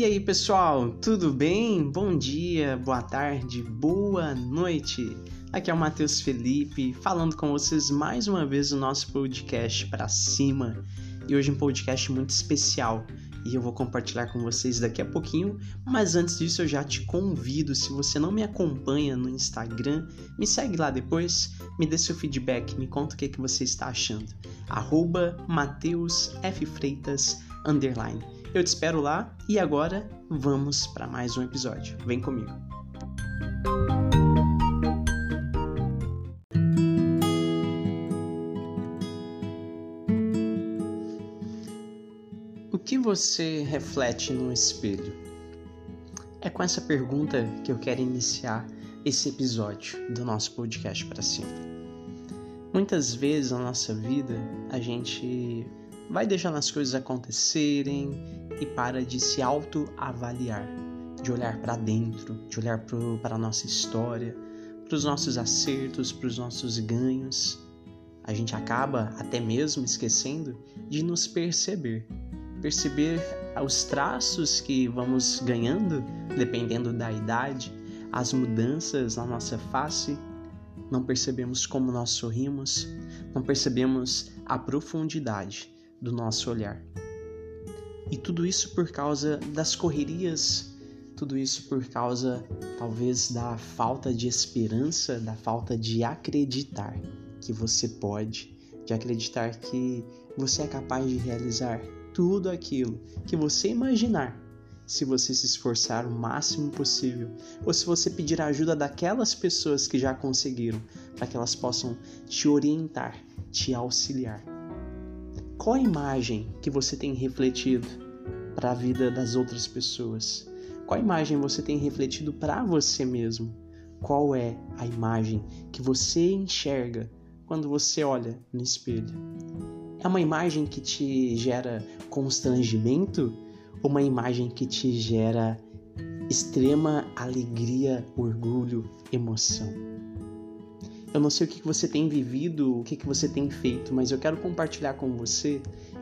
E aí, pessoal, tudo bem? Bom dia, boa tarde, boa noite. Aqui é o Matheus Felipe falando com vocês mais uma vez no nosso podcast para cima. E hoje um podcast muito especial e eu vou compartilhar com vocês daqui a pouquinho, mas antes disso eu já te convido, se você não me acompanha no Instagram, me segue lá depois, me dê seu feedback, me conta o que, que você está achando. Arroba F. Freitas, underline. Eu te espero lá e agora vamos para mais um episódio. Vem comigo. O que você reflete no espelho? É com essa pergunta que eu quero iniciar esse episódio do nosso podcast para cima. Muitas vezes na nossa vida a gente vai deixando as coisas acontecerem e para de se autoavaliar, de olhar para dentro, de olhar para a nossa história, para os nossos acertos, para os nossos ganhos. A gente acaba até mesmo esquecendo de nos perceber, perceber os traços que vamos ganhando, dependendo da idade, as mudanças na nossa face. Não percebemos como nós sorrimos, não percebemos a profundidade do nosso olhar. E tudo isso por causa das correrias, tudo isso por causa talvez da falta de esperança, da falta de acreditar que você pode, de acreditar que você é capaz de realizar tudo aquilo que você imaginar se você se esforçar o máximo possível, ou se você pedir a ajuda daquelas pessoas que já conseguiram, para que elas possam te orientar, te auxiliar. Qual a imagem que você tem refletido para a vida das outras pessoas? Qual a imagem você tem refletido para você mesmo? Qual é a imagem que você enxerga quando você olha no espelho? É uma imagem que te gera constrangimento ou uma imagem que te gera extrema alegria, orgulho, emoção? Eu não sei o que você tem vivido, o que você tem feito, mas eu quero compartilhar com você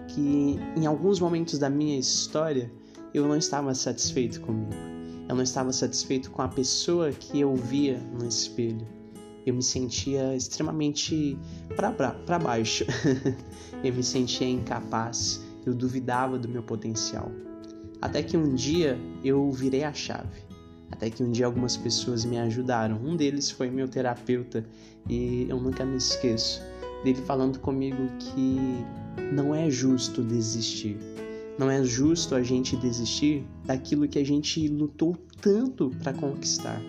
que em alguns momentos da minha história eu não estava satisfeito comigo. Eu não estava satisfeito com a pessoa que eu via no espelho. Eu me sentia extremamente para baixo. eu me sentia incapaz. Eu duvidava do meu potencial. Até que um dia eu virei a chave. Até que um dia algumas pessoas me ajudaram. Um deles foi meu terapeuta e eu nunca me esqueço dele falando comigo que não é justo desistir. Não é justo a gente desistir daquilo que a gente lutou tanto para conquistar,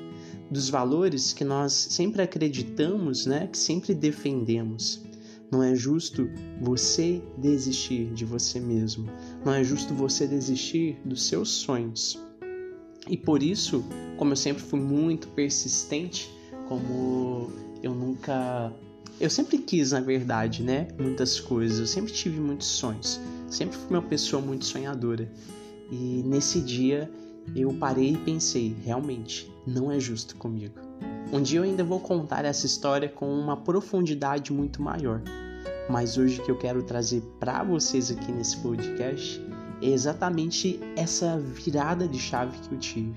dos valores que nós sempre acreditamos, né, que sempre defendemos. Não é justo você desistir de você mesmo. Não é justo você desistir dos seus sonhos. E por isso, como eu sempre fui muito persistente, como eu nunca. Eu sempre quis, na verdade, né? Muitas coisas. Eu sempre tive muitos sonhos. Sempre fui uma pessoa muito sonhadora. E nesse dia eu parei e pensei: realmente, não é justo comigo. Um dia eu ainda vou contar essa história com uma profundidade muito maior. Mas hoje que eu quero trazer para vocês aqui nesse podcast é exatamente essa virada de chave que eu tive.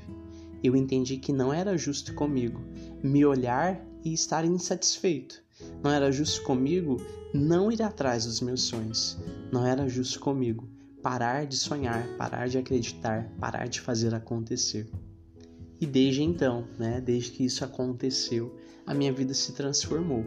Eu entendi que não era justo comigo me olhar e estar insatisfeito. Não era justo comigo não ir atrás dos meus sonhos. Não era justo comigo parar de sonhar, parar de acreditar, parar de fazer acontecer. E desde então, né, desde que isso aconteceu, a minha vida se transformou.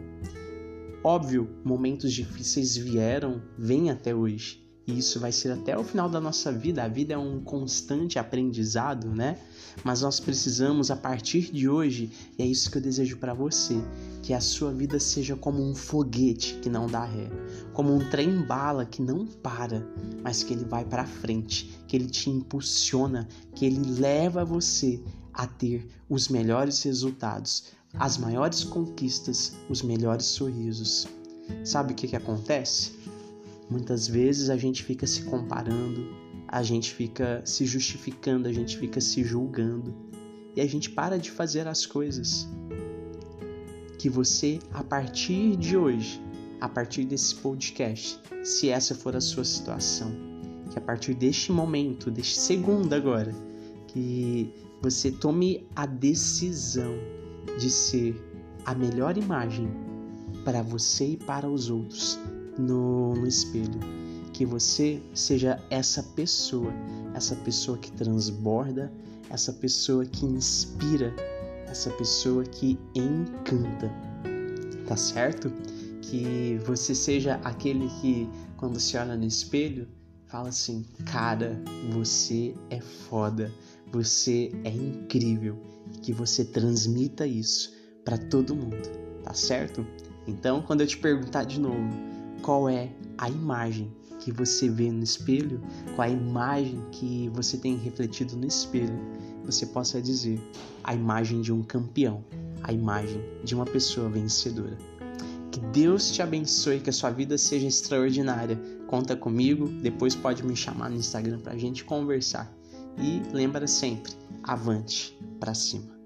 Óbvio, momentos difíceis vieram, vêm até hoje, e isso vai ser até o final da nossa vida. A vida é um constante aprendizado, né? Mas nós precisamos, a partir de hoje, e é isso que eu desejo para você, que a sua vida seja como um foguete que não dá ré, como um trem bala que não para, mas que ele vai para frente, que ele te impulsiona, que ele leva você a ter os melhores resultados, as maiores conquistas, os melhores sorrisos. Sabe o que, que acontece? Muitas vezes a gente fica se comparando, a gente fica se justificando, a gente fica se julgando e a gente para de fazer as coisas. Que você, a partir de hoje, a partir desse podcast, se essa for a sua situação, que a partir deste momento, deste segundo agora, que você tome a decisão de ser a melhor imagem para você e para os outros no, no espelho. Que você seja essa pessoa, essa pessoa que transborda, essa pessoa que inspira, essa pessoa que encanta. Tá certo? Que você seja aquele que, quando se olha no espelho, fala assim: Cara, você é foda, você é incrível. Que você transmita isso para todo mundo, tá certo? Então, quando eu te perguntar de novo, qual é a imagem que você vê no espelho, qual é a imagem que você tem refletido no espelho, você possa dizer a imagem de um campeão, a imagem de uma pessoa vencedora. Que Deus te abençoe, que a sua vida seja extraordinária. Conta comigo, depois pode me chamar no Instagram para a gente conversar. E lembra sempre, avante para cima.